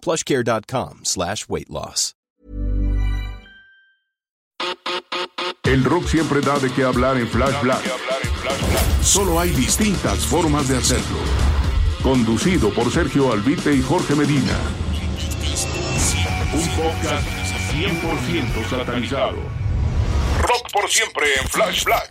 plushcare.com slash weight loss. El rock siempre da de qué hablar en Flash Black. Solo hay distintas formas de hacerlo. Conducido por Sergio Albite y Jorge Medina. Un podcast 100% satanizado. Rock por siempre en Flash Black.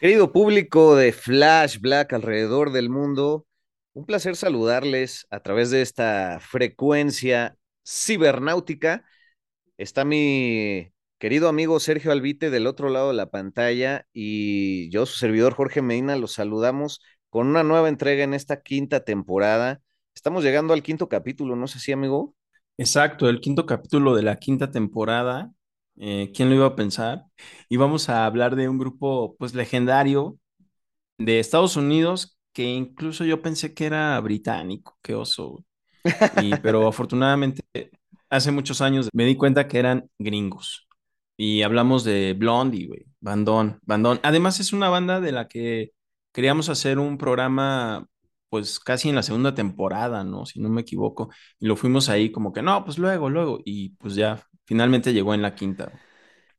Querido público de Flash Black alrededor del mundo, un placer saludarles a través de esta frecuencia cibernáutica. Está mi querido amigo Sergio Albite del otro lado de la pantalla y yo, su servidor Jorge Medina, los saludamos con una nueva entrega en esta quinta temporada. Estamos llegando al quinto capítulo, ¿no sé si, amigo? Exacto, el quinto capítulo de la quinta temporada. Eh, ¿quién lo iba a pensar? Y vamos a hablar de un grupo pues legendario de Estados Unidos que incluso yo pensé que era británico, qué oso. Y, pero afortunadamente hace muchos años me di cuenta que eran gringos. Y hablamos de Blondie, güey, Bandón, Bandón. Además es una banda de la que queríamos hacer un programa pues casi en la segunda temporada, ¿no? Si no me equivoco. Y lo fuimos ahí como que, no, pues luego, luego. Y pues ya, finalmente llegó en la quinta.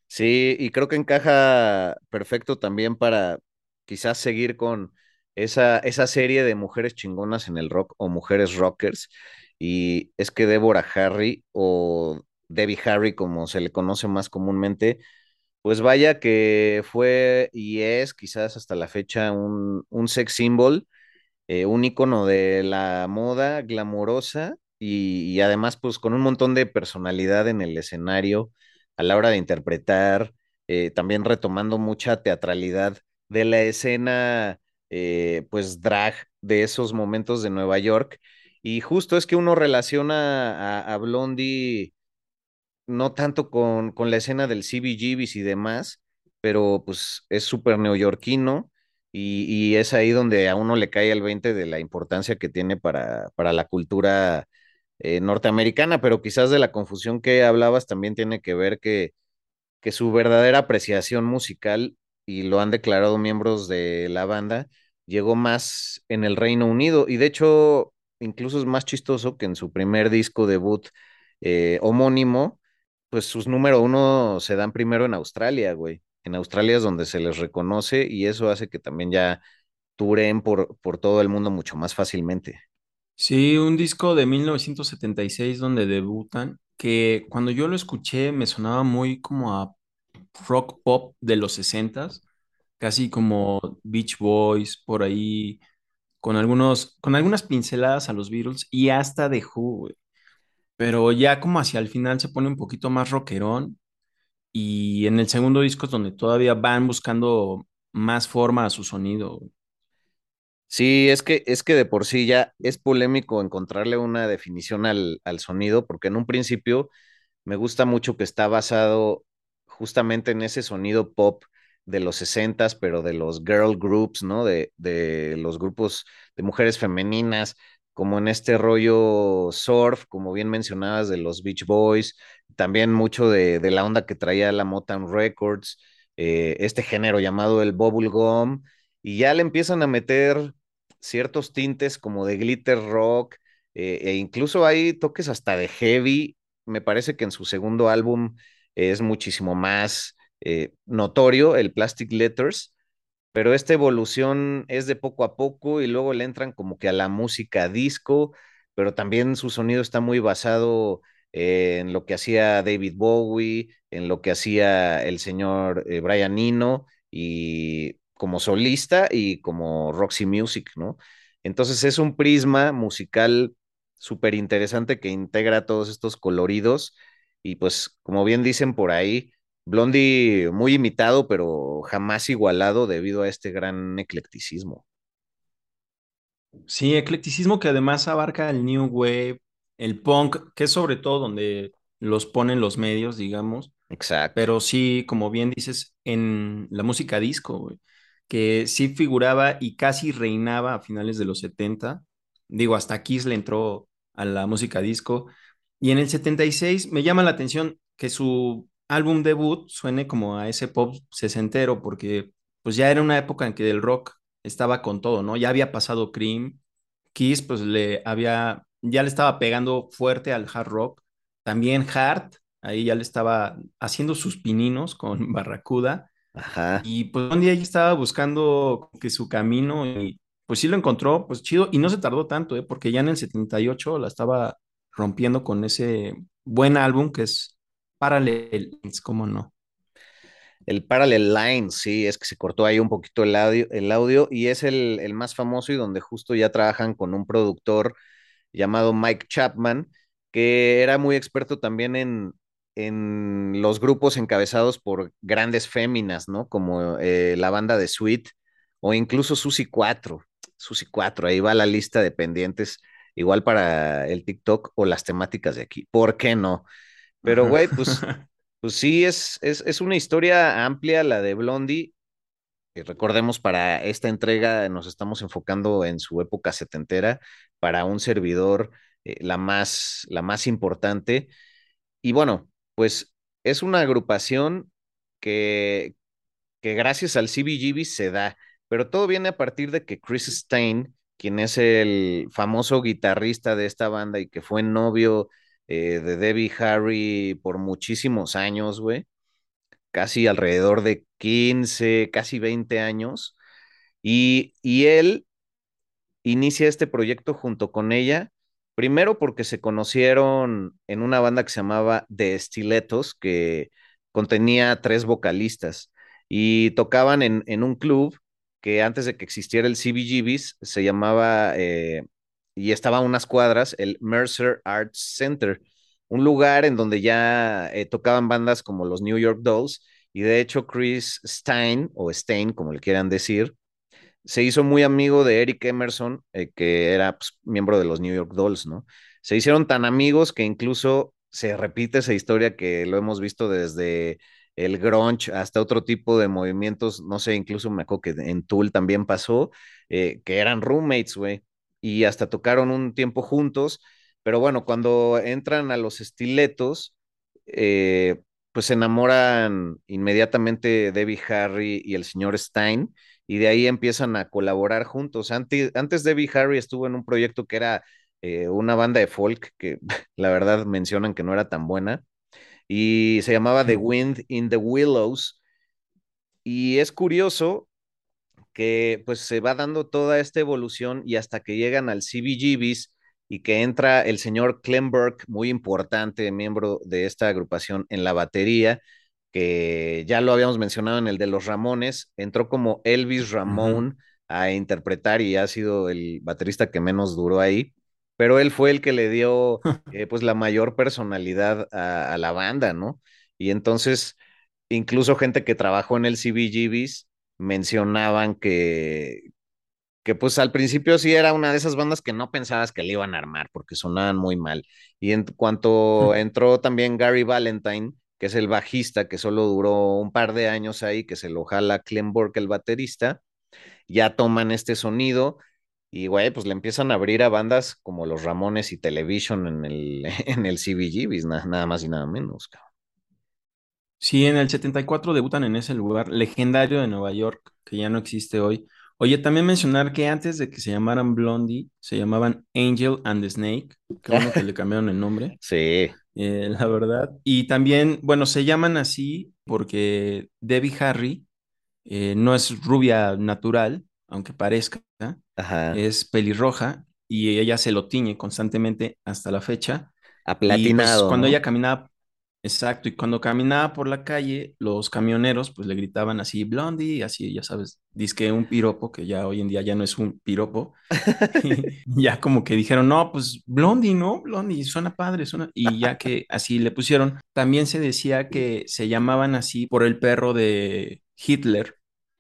Sí, y creo que encaja perfecto también para quizás seguir con esa, esa serie de mujeres chingonas en el rock o mujeres rockers. Y es que Deborah Harry o Debbie Harry, como se le conoce más comúnmente, pues vaya que fue y es quizás hasta la fecha un, un sex symbol eh, un icono de la moda glamorosa y, además pues con un montón de personalidad en el escenario a la hora de interpretar, eh, también retomando mucha teatralidad de la escena eh, pues drag de esos momentos de Nueva York. Y justo es que uno relaciona a, Blondie no tanto con, con la escena del CBGBs y demás, pero pues es súper neoyorquino y, es ahí donde a uno le cae el 20 de la importancia que tiene para, para la cultura eh, norteamericana, pero quizás de la confusión que hablabas también tiene que ver que, que su verdadera apreciación musical, y lo han declarado miembros de la banda, llegó más en el Reino Unido. Y de hecho, incluso es más chistoso que en su primer disco debut eh, homónimo, pues sus número uno se dan primero en Australia, güey en Australia es donde se les reconoce y eso hace que también ya turen por, por todo el mundo mucho más fácilmente. Sí, un disco de 1976 donde debutan, que cuando yo lo escuché me sonaba muy como a rock pop de los 60s, casi como Beach Boys, por ahí, con, algunos, con algunas pinceladas a los Beatles y hasta de Who, Pero ya como hacia el final se pone un poquito más rockerón y en el segundo disco es donde todavía van buscando más forma a su sonido. Sí, es que, es que de por sí ya es polémico encontrarle una definición al, al sonido, porque en un principio me gusta mucho que está basado justamente en ese sonido pop de los sesentas, pero de los girl groups, ¿no? De, de los grupos de mujeres femeninas, como en este rollo surf, como bien mencionabas, de los Beach Boys, también mucho de, la onda que traía la Motown Records, eh, este género llamado el bubblegum, y ya le empiezan a meter ciertos tintes como de glitter rock, eh, e incluso hay toques hasta de heavy, me parece que en su segundo álbum es muchísimo más eh, notorio, el Plastic Letters, pero esta evolución es de poco a poco y luego le entran como que a la música disco, pero también su sonido está muy basado en lo que hacía David Bowie, en lo que hacía el señor eh, Brian Eno y como solista y como Roxy Music, ¿no? Entonces es un prisma musical súper interesante que integra todos estos coloridos y pues como bien dicen por ahí, Blondie muy imitado, pero jamás igualado debido a este gran eclecticismo. Sí, eclecticismo que además abarca el new wave, el punk, que es sobre todo donde los ponen los medios, digamos. Exacto. Pero sí, como bien dices, en la música disco, güey, que sí figuraba y casi reinaba a finales de los 70. Digo, hasta Kiss le entró a la música disco. Y en el 76 me llama la atención que su álbum debut suene como a ese pop sesentero, porque pues ya era una época en que el rock estaba con todo, ¿no? Ya había pasado Cream, Kiss pues le había, ya le estaba pegando fuerte al hard rock, también Hart, ahí ya le estaba haciendo sus pininos con Barracuda, Ajá. y pues un día ella estaba buscando que su camino y pues sí lo encontró, pues chido, y no se tardó tanto, ¿eh? porque ya en el 78 la estaba rompiendo con ese buen álbum que es Parallel, ¿cómo no? El Parallel Line, sí, es que se cortó ahí un poquito el audio, el audio y es el, el más famoso y donde justo ya trabajan con un productor llamado Mike Chapman, que era muy experto también en, en los grupos encabezados por grandes féminas, ¿no? Como eh, la banda de Sweet o incluso Susi 4. Susi 4, ahí va la lista de pendientes, igual para el TikTok o las temáticas de aquí. ¿Por qué no? Pero, güey, pues Pues sí, es, es, es una historia amplia la de Blondie. Y recordemos, para esta entrega nos estamos enfocando en su época setentera, para un servidor eh, la, más, la más importante. Y bueno, pues es una agrupación que, que gracias al CBGB se da, pero todo viene a partir de que Chris Stein, quien es el famoso guitarrista de esta banda y que fue novio eh, de Debbie Harry por muchísimos años, güey, casi alrededor de 15, casi 20 años, y, y él inicia este proyecto junto con ella, primero porque se conocieron en una banda que se llamaba The Stilettos, que contenía tres vocalistas, y tocaban en, en un club que antes de que existiera el CBGBs se llamaba eh, y estaba a unas cuadras, el Mercer Arts Center, un lugar en donde ya eh, tocaban bandas como los New York Dolls, y de hecho Chris Stein, o Stein, como le quieran decir, se hizo muy amigo de Eric Emerson, eh, que era pues, miembro de los New York Dolls, ¿no? Se hicieron tan amigos que incluso se repite esa historia que lo hemos visto desde el grunge hasta otro tipo de movimientos, no sé, incluso me acuerdo que en Tool también pasó, eh, que eran roommates, güey y hasta tocaron un tiempo juntos, pero bueno, cuando entran a los estiletos, eh, pues se enamoran inmediatamente Debbie Harry y el señor Stein, y de ahí empiezan a colaborar juntos. Antes, antes Debbie Harry estuvo en un proyecto que era eh, una banda de folk, que la verdad mencionan que no era tan buena, y se llamaba The Wind in the Willows. Y es curioso que pues se va dando toda esta evolución y hasta que llegan al CBGBs y que entra el señor Klemberg, muy importante, miembro de esta agrupación en la batería, que ya lo habíamos mencionado en el de los Ramones, entró como Elvis Ramón a interpretar y ha sido el baterista que menos duró ahí, pero él fue el que le dio eh, pues la mayor personalidad a, a la banda, ¿no? Y entonces, incluso gente que trabajó en el CBGBs, mencionaban que, que pues al principio sí era una de esas bandas que no pensabas que le iban a armar porque sonaban muy mal. Y en cuanto entró también Gary Valentine, que es el bajista, que solo duró un par de años ahí, que se lo jala Clem Burke, el baterista, ya toman este sonido y, güey, pues le empiezan a abrir a bandas como los Ramones y Television en el, en el CBGB, nada más y nada menos, cabrón. Sí, en el 74 debutan en ese lugar legendario de Nueva York, que ya no existe hoy. Oye, también mencionar que antes de que se llamaran Blondie, se llamaban Angel and the Snake, que bueno que le cambiaron el nombre. Sí. Eh, la verdad. Y también, bueno, se llaman así porque Debbie Harry eh, no es rubia natural, aunque parezca, Ajá. es pelirroja y ella se lo tiñe constantemente hasta la fecha. Y pues Aplatinado, cuando ella caminaba, exacto, y cuando caminaba por la calle, los camioneros pues le gritaban así, Blondie, así, ya sabes, dizque un piropo, que ya hoy en día ya no es un piropo, y ya como que dijeron, no, pues Blondie, ¿no? Blondie, suena padre, suena, y ya que así le pusieron, también se decía que se llamaban así por el perro de Hitler,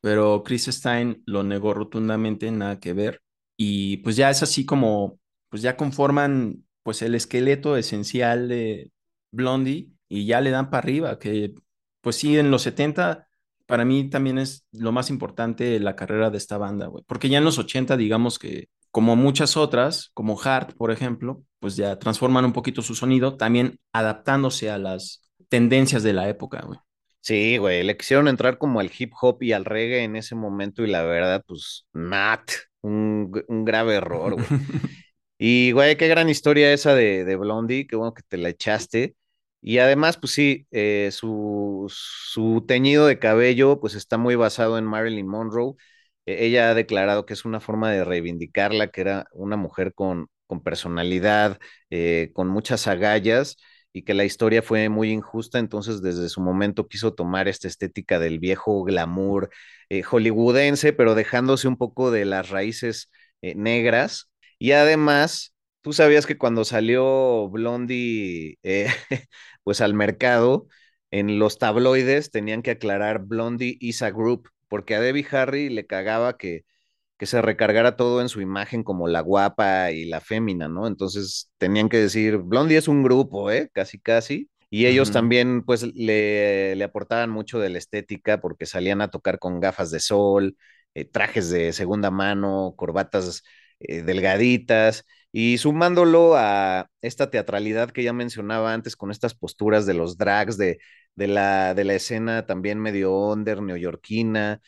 pero Chris Stein lo negó rotundamente, nada que ver, y pues ya es así como, pues ya conforman pues el esqueleto esencial de Blondie y ya le dan para arriba, que pues sí, en los 70 para mí también es lo más importante la carrera de esta banda, güey, porque ya en los 80 digamos que como muchas otras, como Heart, por ejemplo, pues ya transforman un poquito su sonido, también adaptándose a las tendencias de la época, güey. Sí, güey, le quisieron entrar como al hip hop y al reggae en ese momento y la verdad, pues, not, un, un grave error, güey. Y, güey, qué gran historia esa de, de Blondie, qué bueno que te la echaste. Y además, pues sí, eh, su, su teñido de cabello, pues está muy basado en Marilyn Monroe. Eh, ella ha declarado que es una forma de reivindicarla, que era una mujer con, con personalidad, eh, con muchas agallas, y que la historia fue muy injusta, entonces desde su momento quiso tomar esta estética del viejo glamour eh, hollywoodense, pero dejándose un poco de las raíces eh, negras. Y además, tú sabías que cuando salió Blondie, eh, pues al mercado, en los tabloides tenían que aclarar Blondie is a group, porque a Debbie Harry le cagaba que, que se recargara todo en su imagen como la guapa y la fémina, ¿no? Entonces tenían que decir, Blondie es un grupo, ¿eh? Casi, casi. Y ellos también, pues, le, le aportaban mucho de la estética porque salían a tocar con gafas de sol, eh, trajes de segunda mano, corbatas eh, delgaditas, y sumándolo a esta teatralidad que ya mencionaba antes con estas posturas de los drags, de, de la, de la escena también medio under, neoyorquina,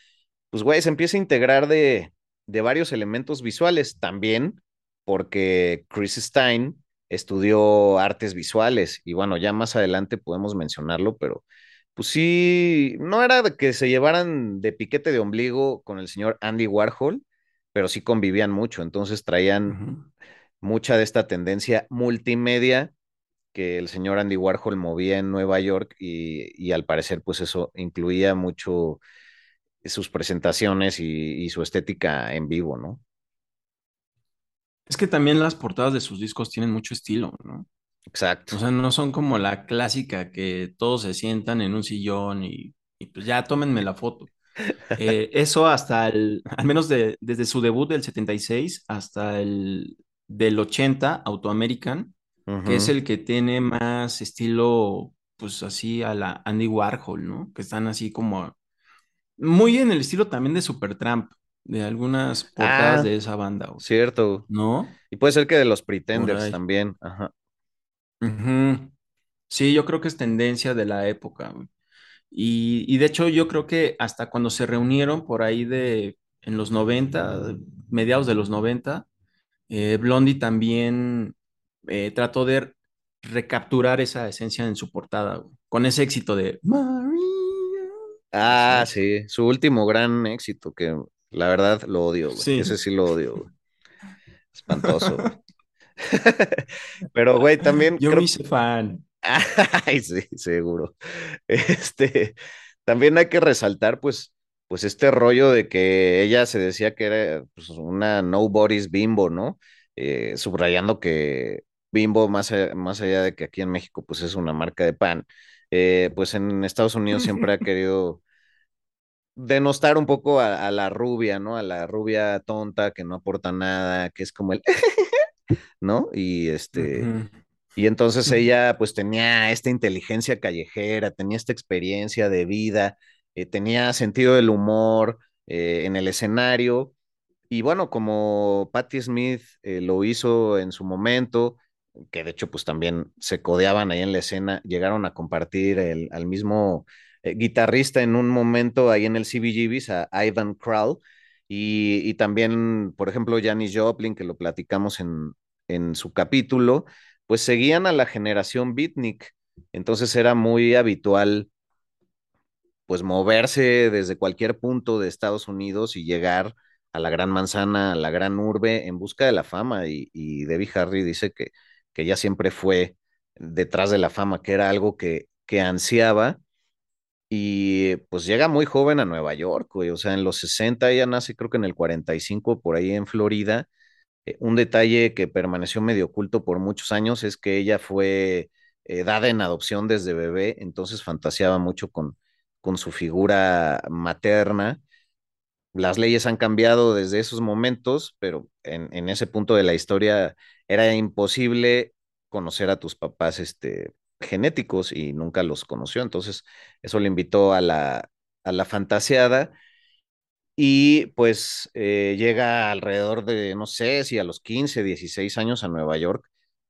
pues güey, se empieza a integrar de, de varios elementos visuales también, porque Chris Stein estudió artes visuales y bueno, ya más adelante podemos mencionarlo, pero pues sí, no era de que se llevaran de piquete de ombligo con el señor Andy Warhol, pero sí convivían mucho, entonces traían mucha de esta tendencia multimedia que el señor Andy Warhol movía en Nueva York y, y al parecer pues eso incluía mucho sus presentaciones y, y su estética en vivo, ¿no? Es que también las portadas de sus discos tienen mucho estilo, ¿no? Exacto. O sea, no son como la clásica que todos se sientan en un sillón y, y pues ya tómenme la foto. Eh, eso hasta el, al menos de- desde su debut del 76 hasta el del 80, Auto American, que es el que tiene más estilo, pues así a la Andy Warhol, ¿no? Que están así como muy en el estilo también de Supertramp, de algunas portadas Ah, de esa banda, güey, cierto. ¿no? Y puede ser que de los Pretenders también. Ajá. Sí, yo creo que es tendencia de la época, güey. Y, y de hecho yo creo que hasta cuando se reunieron por ahí de en los 90, mediados de los 90, eh, Blondie también eh, trató de recapturar esa esencia en su portada, güey, con ese éxito de ya Ah, sí, su último gran éxito, que la verdad lo odio, güey. Sí. Ese sí lo odio, güey. Espantoso, güey. Pero, güey, también Yo me creo hice fan. Ay, sí, seguro. Este, también hay que resaltar, pues, pues este rollo de que ella se decía que era pues, una nobody's bimbo, ¿no? Eh, subrayando que Bimbo, más, más allá de que aquí en México, pues es una marca de pan, eh, pues en Estados Unidos siempre ha querido denostar un poco a, a la rubia, ¿no? A la rubia tonta que no aporta nada, que es como el, ¿no? Y este, y entonces ella pues tenía esta inteligencia callejera, tenía esta experiencia de vida, eh, tenía sentido del humor eh, en el escenario. Y bueno, como Patti Smith eh, lo hizo en su momento, que de hecho pues también se codeaban ahí en la escena, llegaron a compartir el, al mismo eh, guitarrista en un momento ahí en el CBGBs, a Ivan Krall, y, y también, por ejemplo, Janis Joplin, que lo platicamos en, en su capítulo, pues seguían a la generación beatnik. Entonces era muy habitual pues moverse desde cualquier punto de Estados Unidos y llegar a la gran manzana, a la gran urbe en busca de la fama. Y, y Debbie Harry dice que, que siempre fue detrás de la fama, que era algo que, que ansiaba. Y pues llega muy joven a Nueva York, güey. O sea, en los 60 ella nace, creo que en el 45, por ahí en Florida. Eh, un detalle que permaneció medio oculto por muchos años es que ella fue eh, dada en adopción desde bebé, entonces fantaseaba mucho con, con su figura materna. Las leyes han cambiado desde esos momentos, pero en, en ese punto de la historia era imposible conocer a tus papás este, genéticos y nunca los conoció. Entonces, eso le invitó a la, a la fantaseada y pues eh, llega alrededor de, no sé si a los 15, 16 años a Nueva York,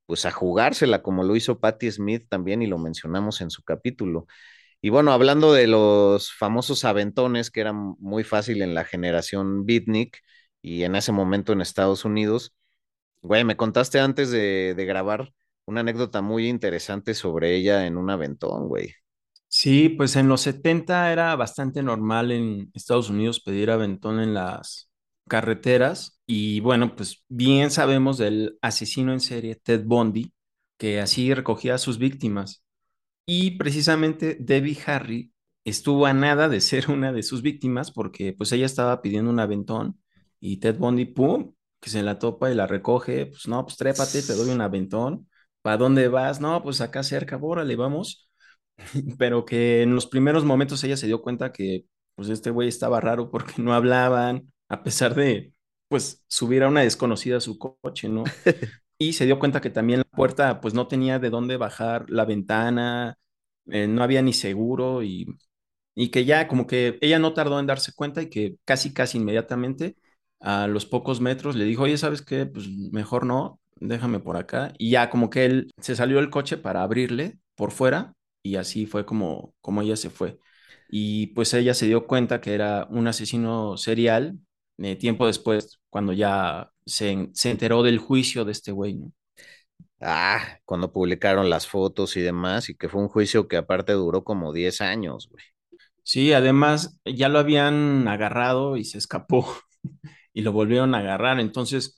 pues a jugársela como lo hizo Patti Smith también y lo mencionamos en su capítulo. Y bueno, hablando de los famosos aventones que eran muy fácil en la generación beatnik y en ese momento en Estados Unidos, güey, me contaste antes de, de grabar una anécdota muy interesante sobre ella en un aventón, güey. Sí, pues en los 70 era bastante normal en Estados Unidos pedir aventón en las carreteras y bueno, pues bien sabemos del asesino en serie Ted Bundy, que así recogía a sus víctimas. Y precisamente Debbie Harry estuvo a nada de ser una de sus víctimas porque pues ella estaba pidiendo un aventón y Ted Bundy, ¡pum!, que se la topa y la recoge, pues no, pues trépate, te doy un aventón. ¿Para dónde vas? No, pues acá cerca, órale, vamos. Pero que en los primeros momentos ella se dio cuenta que pues este güey estaba raro porque no hablaban, a pesar de pues subir a una desconocida a su coche, ¿no? Y se dio cuenta que también la puerta pues no tenía de dónde bajar la ventana, eh, no había ni seguro y, y que ya como que ella no tardó en darse cuenta y que casi, casi inmediatamente a los pocos metros le dijo, oye, ¿sabes qué? Pues mejor no, déjame por acá. Y ya como que él se salió del coche para abrirle por fuera y así fue como, como ella se fue. Y pues ella se dio cuenta que era un asesino serial eh, tiempo después, cuando ya se, se, enteró del juicio de este güey, ¿no? Ah, cuando publicaron las fotos y demás, y que fue un juicio que aparte duró como 10 años, güey. Sí, además ya lo habían agarrado y se escapó y lo volvieron a agarrar. Entonces,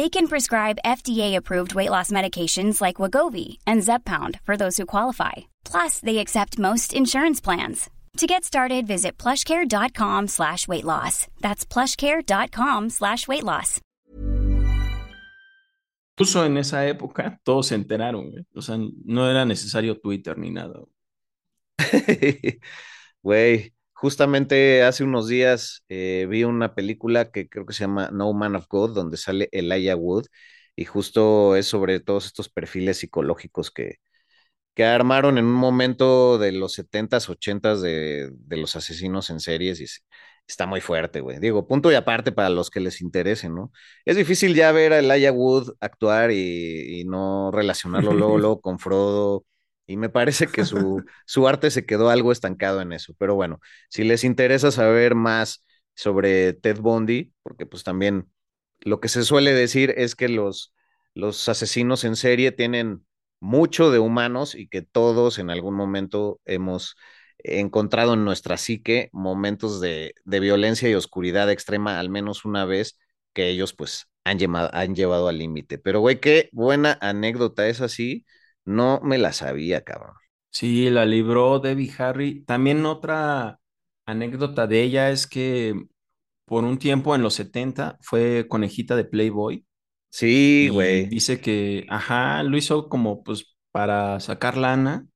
They can prescribe FDA-approved weight loss medications like Wagovi and Zepbound for those who qualify. Plus, they accept most insurance plans. To get started, visit plushcare.com slash weight loss. That's plushcare.com slash weight loss. Incluso en esa época, todos se enteraron, güey. O sea, no era necesario Twitter ni nada. Güey, justamente hace unos días eh, vi una película que creo que se llama No Man of God, donde sale Elijah Wood, y justo es sobre todos estos perfiles psicológicos que, que armaron en un momento de los 70s, 80s de, de los asesinos en series, y está muy fuerte, güey. Digo, punto y aparte para los que les interese, ¿no? Es difícil ya ver a Elijah Wood actuar y, y no relacionarlo luego, luego con Frodo y me parece que su, su arte se quedó algo estancado en eso. Pero bueno, si les interesa saber más sobre Ted Bundy, porque pues también lo que se suele decir es que los, los asesinos en serie tienen mucho de humanos y que todos en algún momento hemos encontrado en nuestra psique momentos de, de violencia y oscuridad extrema, al menos una vez, que ellos pues han, han llevado al límite. Pero güey, qué buena anécdota es así, no me la sabía, cabrón. Sí, la libró Debbie Harry. También otra anécdota de ella es que por un tiempo en los 70 fue conejita de Playboy. Sí, güey. dice que, ajá, lo hizo como pues para sacar lana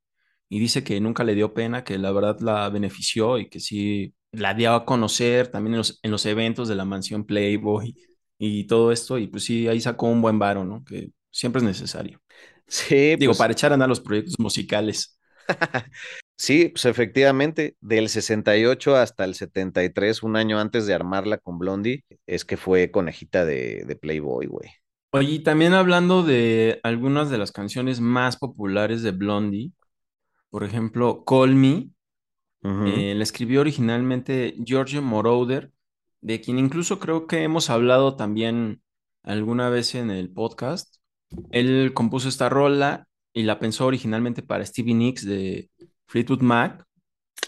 y dice que nunca le dio pena, que la verdad la benefició y que sí la dio a conocer también en los, en los eventos de la mansión Playboy y todo esto y pues sí, ahí sacó un buen varo, ¿no? Que siempre es necesario. Sí, Digo, pues, para echar a andar los proyectos musicales. sí, pues efectivamente, del 68 hasta el 73, un año antes de armarla con Blondie, es que fue conejita de, de Playboy, güey. Oye, y también hablando de algunas de las canciones más populares de Blondie, por ejemplo, Call Me, eh, la escribió originalmente Giorgio Moroder, de quien incluso creo que hemos hablado también alguna vez en el podcast. Él compuso esta rola y la pensó originalmente para Stevie Nicks de Fleetwood Mac.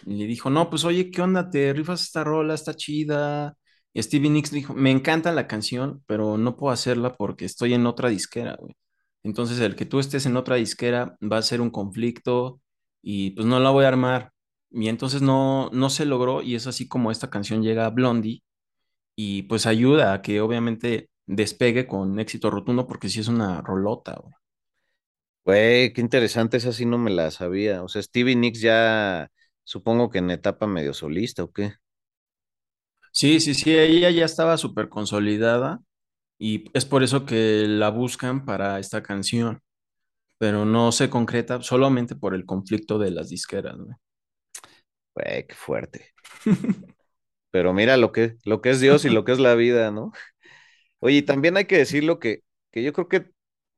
Y le dijo, no, pues oye, ¿qué onda? ¿Te rifas esta rola? Está chida. Y Stevie Nicks dijo, me encanta la canción, pero no puedo hacerla porque estoy en otra disquera, güey. Entonces, el que tú estés en otra disquera va a ser un conflicto y pues no la voy a armar. Y entonces no, no se logró y es así como esta canción llega a Blondie y pues ayuda a que obviamente despegue con éxito rotundo porque sí es una rolota, güey. Güey, qué interesante, esa sí no me la sabía. O sea, Stevie Nicks ya, supongo que en etapa medio solista, ¿o qué? Sí, sí, sí, ella ya estaba súper consolidada y es por eso que la buscan para esta canción, pero no se concreta solamente por el conflicto de las disqueras, güey. Güey, qué fuerte. Pero mira lo que, lo que es Dios y lo que es la vida, ¿no? Oye, también hay que decirlo que, que yo creo que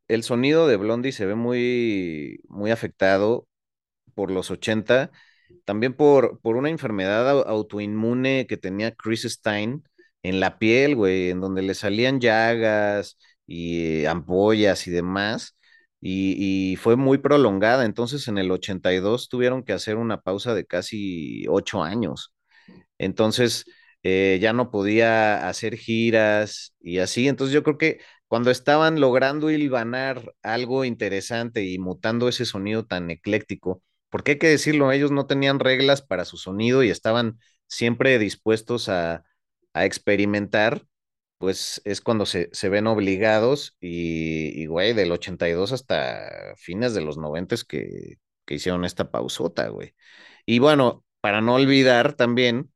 el sonido de Blondie se ve muy, muy afectado por los 80, también por, por una enfermedad au- autoinmune que tenía Chris Stein en la piel, güey, en donde le salían llagas y ampollas y demás, y, y fue muy prolongada. Entonces en el 82 tuvieron que hacer una pausa de casi ocho años. Entonces eh, ya no podía hacer giras y así. Entonces yo creo que cuando estaban logrando hilvanar algo interesante y mutando ese sonido tan ecléctico, porque hay que decirlo, ellos no tenían reglas para su sonido y estaban siempre dispuestos a, a experimentar, pues es cuando se, se ven obligados y, y, güey, del 82 hasta fines de los 90 que, que hicieron esta pausota, güey. Y bueno, para no olvidar también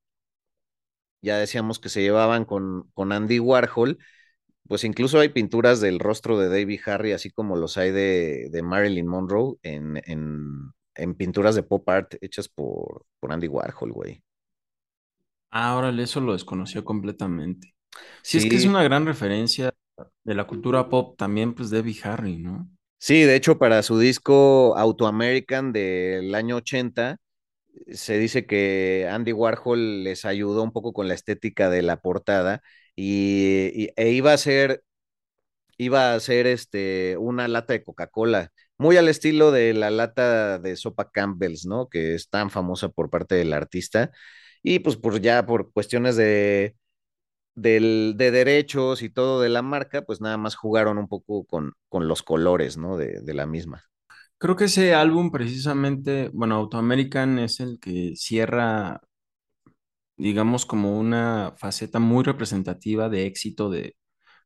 ya decíamos que se llevaban con, con Andy Warhol, pues incluso hay pinturas del rostro de David Harry, así como los hay de, de Marilyn Monroe en, en, en, pinturas de pop art hechas por, por Andy Warhol, güey. Ah, órale, eso lo desconoció completamente. Sí, es que es una gran referencia de la cultura pop también, pues Debbie Harry, ¿no? sí, de hecho para su disco Auto American del año 80, se dice que Andy Warhol les ayudó un poco con la estética de la portada y, y e iba a ser iba a ser este, una lata de Coca-Cola, muy al estilo de la lata de sopa Campbell's, ¿no? Que es tan famosa por parte del artista. Y pues por ya por cuestiones de, de derechos y todo de la marca, pues nada más jugaron un poco con, con los colores, ¿no? De, de la misma. Creo que ese álbum precisamente, bueno, Auto American es el que cierra, digamos, como una faceta muy representativa de éxito de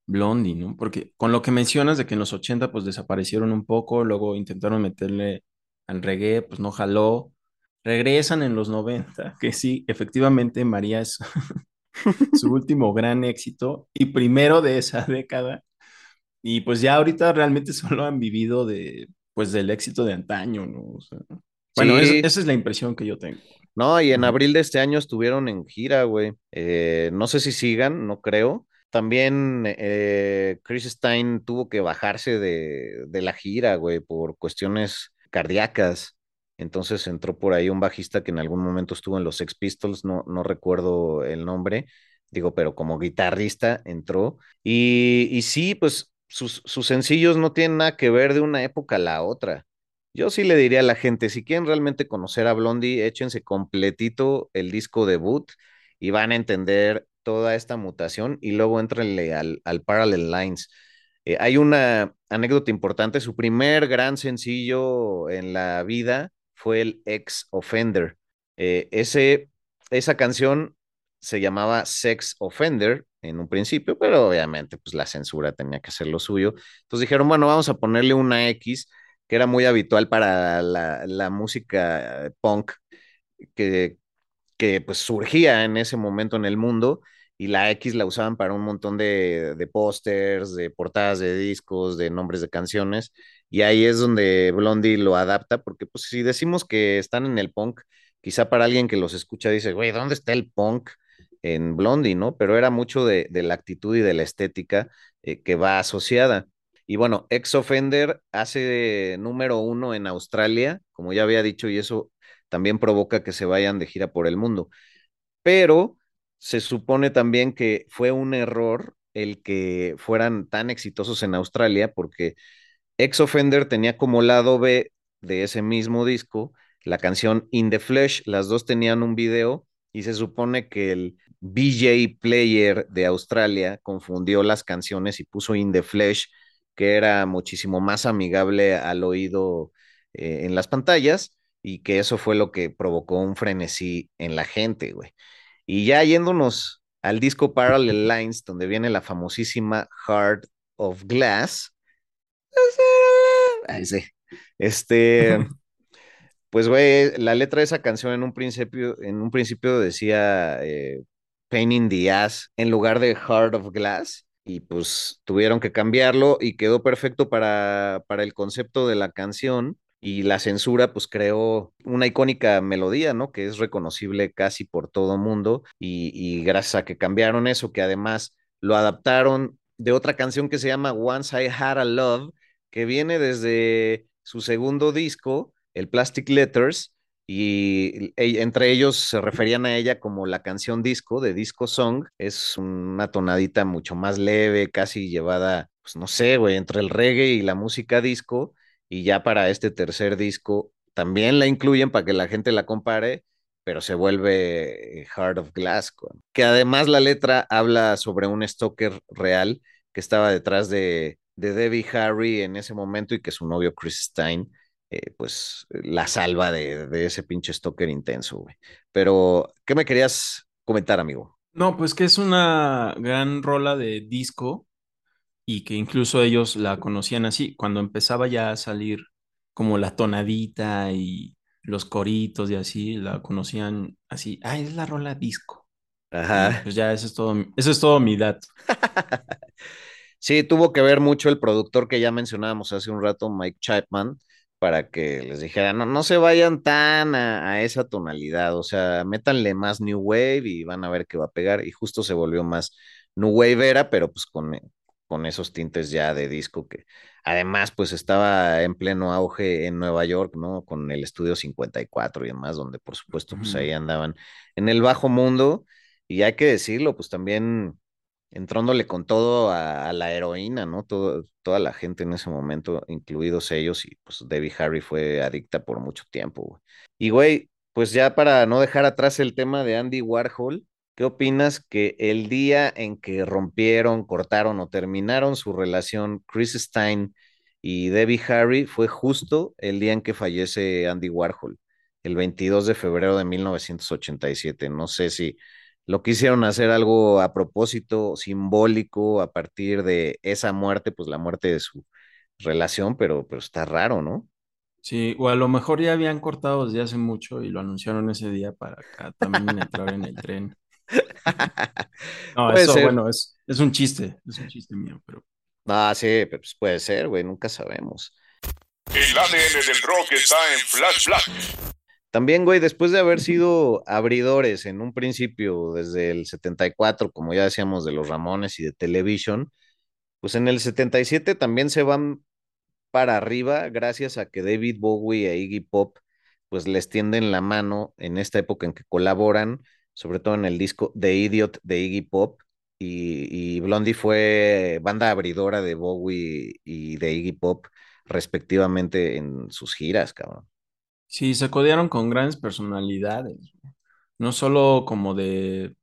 Blondie, ¿no? Porque con lo que mencionas de que en los 80 pues desaparecieron un poco, luego intentaron meterle al reggae, pues no jaló. Regresan en los 90, que sí, efectivamente María es su último gran éxito y primero de esa década. Y pues ya ahorita realmente solo han vivido de, pues del éxito de antaño, ¿no? O sea, bueno, es- esa es la impresión que yo tengo. no, y en abril de este año estuvieron en gira, güey. Eh, no sé si sigan, no creo. También eh, Chris Stein tuvo que bajarse de, de la gira, güey, por cuestiones cardíacas. Entonces entró por ahí un bajista que en algún momento estuvo en los Sex Pistols, no, no recuerdo el nombre, digo, pero como guitarrista entró. Y, y sí, pues sus, sus sencillos no tienen nada que ver de una época a la otra. Yo sí le diría a la gente, si quieren realmente conocer a Blondie, échense completito el disco debut y van a entender toda esta mutación y luego entrenle al, al Parallel Lines. Eh, hay una anécdota importante, su primer gran sencillo en la vida fue el Ex Offender. Eh, ese, esa canción se llamaba Sex Offender en un principio, pero obviamente pues la censura tenía que hacer lo suyo. Entonces dijeron, bueno, vamos a ponerle una X que era muy habitual para la, música punk que, que pues surgía en ese momento en el mundo y la X la usaban para un montón de, de pósters, de portadas de discos, de nombres de canciones y ahí es donde Blondie lo adapta porque pues si decimos que están en el punk, quizá para alguien que los escucha dice, güey, ¿dónde está el punk? En Blondie, ¿no? Pero era mucho de, la actitud y de la estética eh, que va asociada. Y bueno, Ex Offender hace número uno en Australia, como ya había dicho, y eso también provoca que se vayan de gira por el mundo. Pero se supone también que fue un error el que fueran tan exitosos en Australia, porque Ex Offender tenía como lado B de ese mismo disco la canción In the Flesh. Las dos tenían un video y se supone que el BJ Player de Australia confundió las canciones y puso In the Flesh que era muchísimo más amigable al oído eh, en las pantallas y que eso fue lo que provocó un frenesí en la gente, güey. Y ya yéndonos al disco Parallel Lines, donde viene la famosísima Heart of Glass. Este, pues, güey, la letra de esa canción en un principio, en un principio decía eh, Pain in the Ass en lugar de Heart of Glass y pues tuvieron que cambiarlo y quedó perfecto para, para el concepto de la canción y la censura pues creó una icónica melodía, ¿no? Que es reconocible casi por todo mundo y, y gracias a que cambiaron eso, que además lo adaptaron de otra canción que se llama Once I Had a Love, que viene desde su segundo disco, el Plastic Letters, y entre ellos se referían a ella como la canción disco de Disco Song. Es una tonadita mucho más leve, casi llevada, pues no sé, güey, entre el reggae y la música disco. Y ya para este tercer disco también la incluyen para que la gente la compare, pero se vuelve eh, Heart of Glass. Que además la letra habla sobre un stalker real que estaba detrás de, de Debbie Harry en ese momento y que su novio Chris Stein eh, pues la salva de, ese pinche stalker intenso, güey. Pero, ¿qué me querías comentar, amigo? No, pues que es una gran rola de disco y que incluso ellos la conocían así, cuando empezaba ya a salir como la tonadita y los coritos y así, la conocían así, ah, es la rola disco. Ajá. pues ya, eso es todo, eso es todo mi dato. sí, tuvo que ver mucho el productor que ya mencionábamos hace un rato, Mike Chapman, para que les dijera, no, no se vayan tan a, esa tonalidad, o sea, métanle más New Wave y van a ver qué va a pegar. Y justo se volvió más New Wave era, pero pues con, con esos tintes ya de disco que además pues estaba en pleno auge en Nueva York, ¿no? Con el estudio 54 y demás, donde por supuesto pues ahí andaban en el bajo mundo. Y hay que decirlo, pues también entrándole con todo a, la heroína, ¿no? Toda la gente en ese momento, incluidos ellos, y pues Debbie Harry fue adicta por mucho tiempo, güey. Y güey, pues ya para no dejar atrás el tema de Andy Warhol, ¿qué opinas que el día en que rompieron, cortaron o terminaron su relación Chris Stein y Debbie Harry fue justo el día en que fallece Andy Warhol, el 22 de febrero de 1987? No sé si lo quisieron hacer algo a propósito, simbólico, a partir de esa muerte, pues la muerte de su relación, pero, pero está raro, ¿no? Sí, o a lo mejor ya habían cortado desde hace mucho y lo anunciaron ese día para acá también entrar en el tren. No, eso, bueno, es, es un chiste, es un chiste mío, pero. Ah, sí, pues puede ser, güey, nunca sabemos. El ADN del rock está en Flash Black. También, güey, después de haber sido abridores en un principio desde el 74, como ya decíamos, de los Ramones y de Television, pues en el 77 también se van para arriba gracias a que David Bowie e Iggy Pop pues les tienden la mano en esta época en que colaboran sobre todo en el disco The Idiot de Iggy Pop. Y, y Blondie fue banda abridora de Bowie y de Iggy Pop, respectivamente, en sus giras, cabrón. Sí, se codearon con grandes personalidades, no solo como de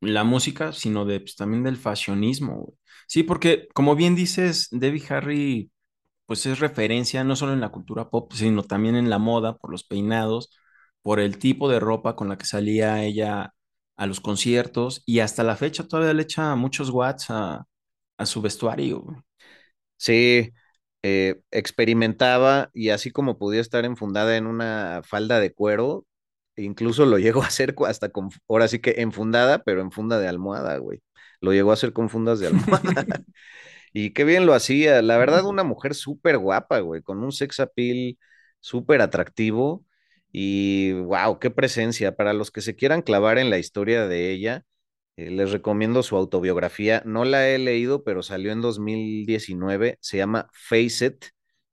la música, sino de, pues, también del fashionismo. Sí, porque como bien dices, Debbie Harry, pues es referencia no solo en la cultura pop, sino también en la moda, por los peinados, por el tipo de ropa con la que salía ella a los conciertos y hasta la fecha todavía le echa muchos watts a, a su vestuario. Sí, eh, experimentaba y así como podía estar enfundada en una falda de cuero, incluso lo llegó a hacer hasta con, ahora sí que enfundada, pero en funda de almohada, güey. Lo llegó a hacer con fundas de almohada. Y qué bien lo hacía. La verdad, una mujer súper guapa, güey, con un sex appeal súper atractivo. Y wow, qué presencia. Para los que se quieran clavar en la historia de ella, eh, les recomiendo su autobiografía. No la he leído, pero salió en 2019. Se llama Face It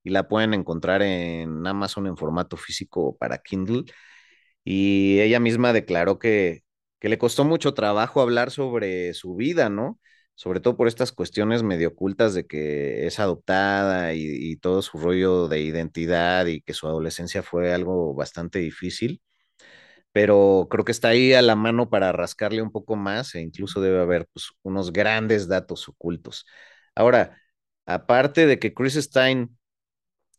y la pueden encontrar en Amazon en formato físico para Kindle. Y ella misma declaró que, que le costó mucho trabajo hablar sobre su vida, ¿no? Sobre todo por estas cuestiones medio ocultas de que es adoptada y, y todo su rollo de identidad y que su adolescencia fue algo bastante difícil pero creo que está ahí a la mano para rascarle un poco más e incluso debe haber pues, unos grandes datos ocultos. Ahora, aparte de que Chris Stein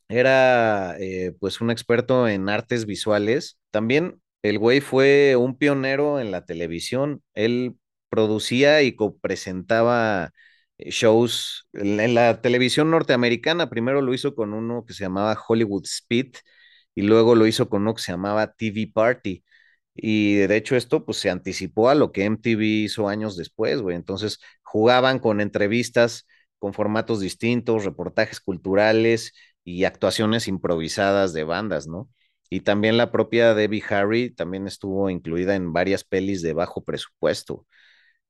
era eh, pues un experto en artes visuales, también el güey fue un pionero en la televisión. Él producía y copresentaba eh, shows en en la televisión norteamericana. Primero lo hizo con uno que se llamaba Hollywood Speed y luego lo hizo con uno que se llamaba TV Party. Y de hecho esto pues se anticipó a lo que MTV hizo años después, güey. Entonces jugaban con entrevistas con formatos distintos, reportajes culturales y actuaciones improvisadas de bandas, ¿no? Y también la propia Debbie Harry también estuvo incluida en varias pelis de bajo presupuesto.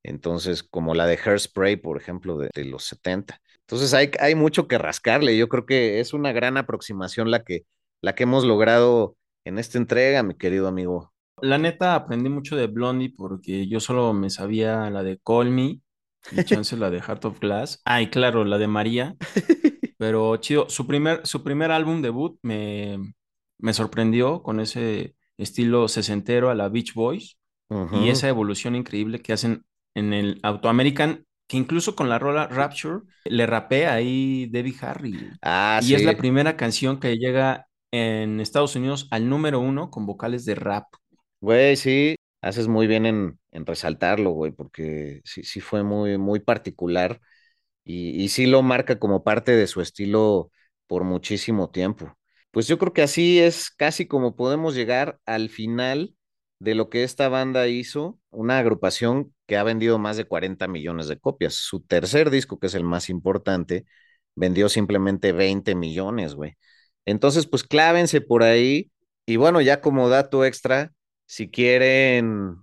Entonces, como la de Hairspray, por ejemplo, de, de los 70. Entonces hay, hay mucho que rascarle. Yo creo que es una gran aproximación la que, la que hemos logrado en esta entrega, mi querido amigo. La neta aprendí mucho de Blondie porque yo solo me sabía la de Call Me y chance la de Heart of Glass. Ah, y claro, la de María. Pero chido, su primer, su primer álbum debut me, me sorprendió con ese estilo sesentero a la Beach Boys y esa evolución increíble que hacen en el Auto American, que incluso con la rola Rapture le rapea ahí Debbie Harry. Ah, Y es la primera canción que llega en Estados Unidos al número uno con vocales de rap. Güey, sí, haces muy bien en, en resaltarlo, güey, porque sí, sí fue muy, muy particular y, y sí lo marca como parte de su estilo por muchísimo tiempo. Pues yo creo que así es casi como podemos llegar al final de lo que esta banda hizo, una agrupación que ha vendido más de 40 millones de copias. Su tercer disco, que es el más importante, vendió simplemente 20 millones, güey. Entonces, pues clávense por ahí. Y bueno, ya como dato extra, si quieren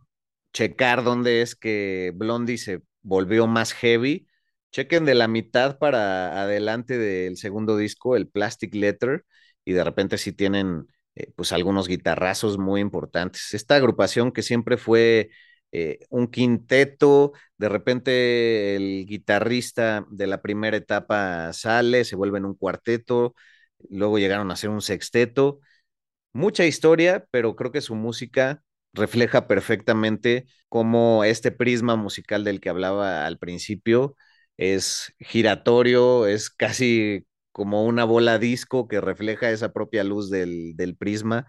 checar dónde es que Blondie se volvió más heavy, chequen de la mitad para adelante del segundo disco, el Plastic Letter, y de repente sí tienen eh, pues algunos guitarrazos muy importantes. Esta agrupación que siempre fue eh, un quinteto, de repente el guitarrista de la primera etapa sale, se vuelve en un cuarteto, luego llegaron a ser un sexteto mucha historia, pero creo que su música refleja perfectamente cómo este prisma musical del que hablaba al principio es giratorio, es casi como una bola disco que refleja esa propia luz del, del prisma.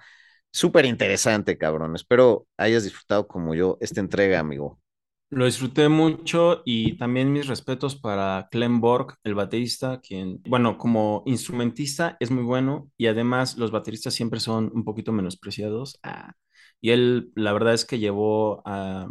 Súper interesante, cabrón. Espero hayas disfrutado como yo esta entrega, amigo. Lo disfruté mucho y también mis respetos para Clem Borg, el baterista, quien, bueno, como instrumentista es muy bueno y además los bateristas siempre son un poquito menospreciados. Ah, y él, la verdad es que llevó a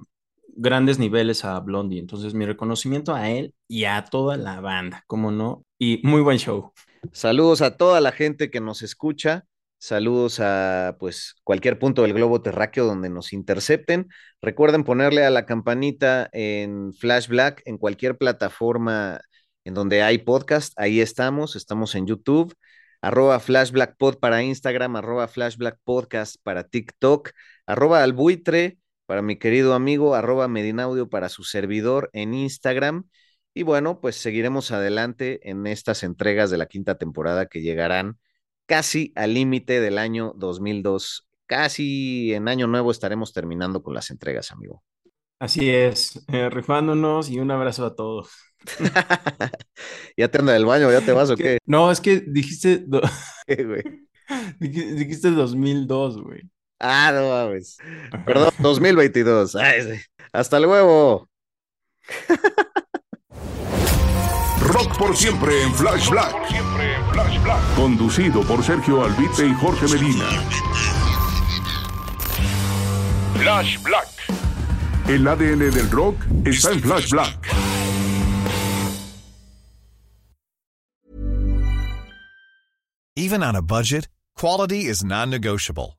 grandes niveles a Blondie. Entonces, mi reconocimiento a él y a toda la banda, como no, y muy buen show. Saludos a toda la gente que nos escucha. Saludos a pues cualquier punto del globo terráqueo donde nos intercepten. Recuerden ponerle a la campanita en Flash Black en cualquier plataforma en donde hay podcast. Ahí estamos. Estamos en YouTube. Arroba Flash Black Pod para Instagram, arroba Flash Black Podcast para TikTok, arroba albuitre para mi querido amigo, arroba Medinaudio para su servidor en Instagram. Y bueno, pues seguiremos adelante en estas entregas de la quinta temporada que llegarán casi al límite del año 2002. Casi en año nuevo estaremos terminando con las entregas, amigo. Así es, eh, rifándonos y un abrazo a todos. ¿Ya te anda del baño? ¿Ya te vas o qué? No, es que dijiste, do- ¿Qué, güey? dijiste dijiste 2002, güey. Ah, no mames. Perdón, 2022. Ay. Hasta luego. Rock por siempre en Flash Black. Conducido por Sergio Albite y Jorge Medina. Flash Black. El ADN del rock está en Flash Black. Even on a budget, quality is non-negotiable.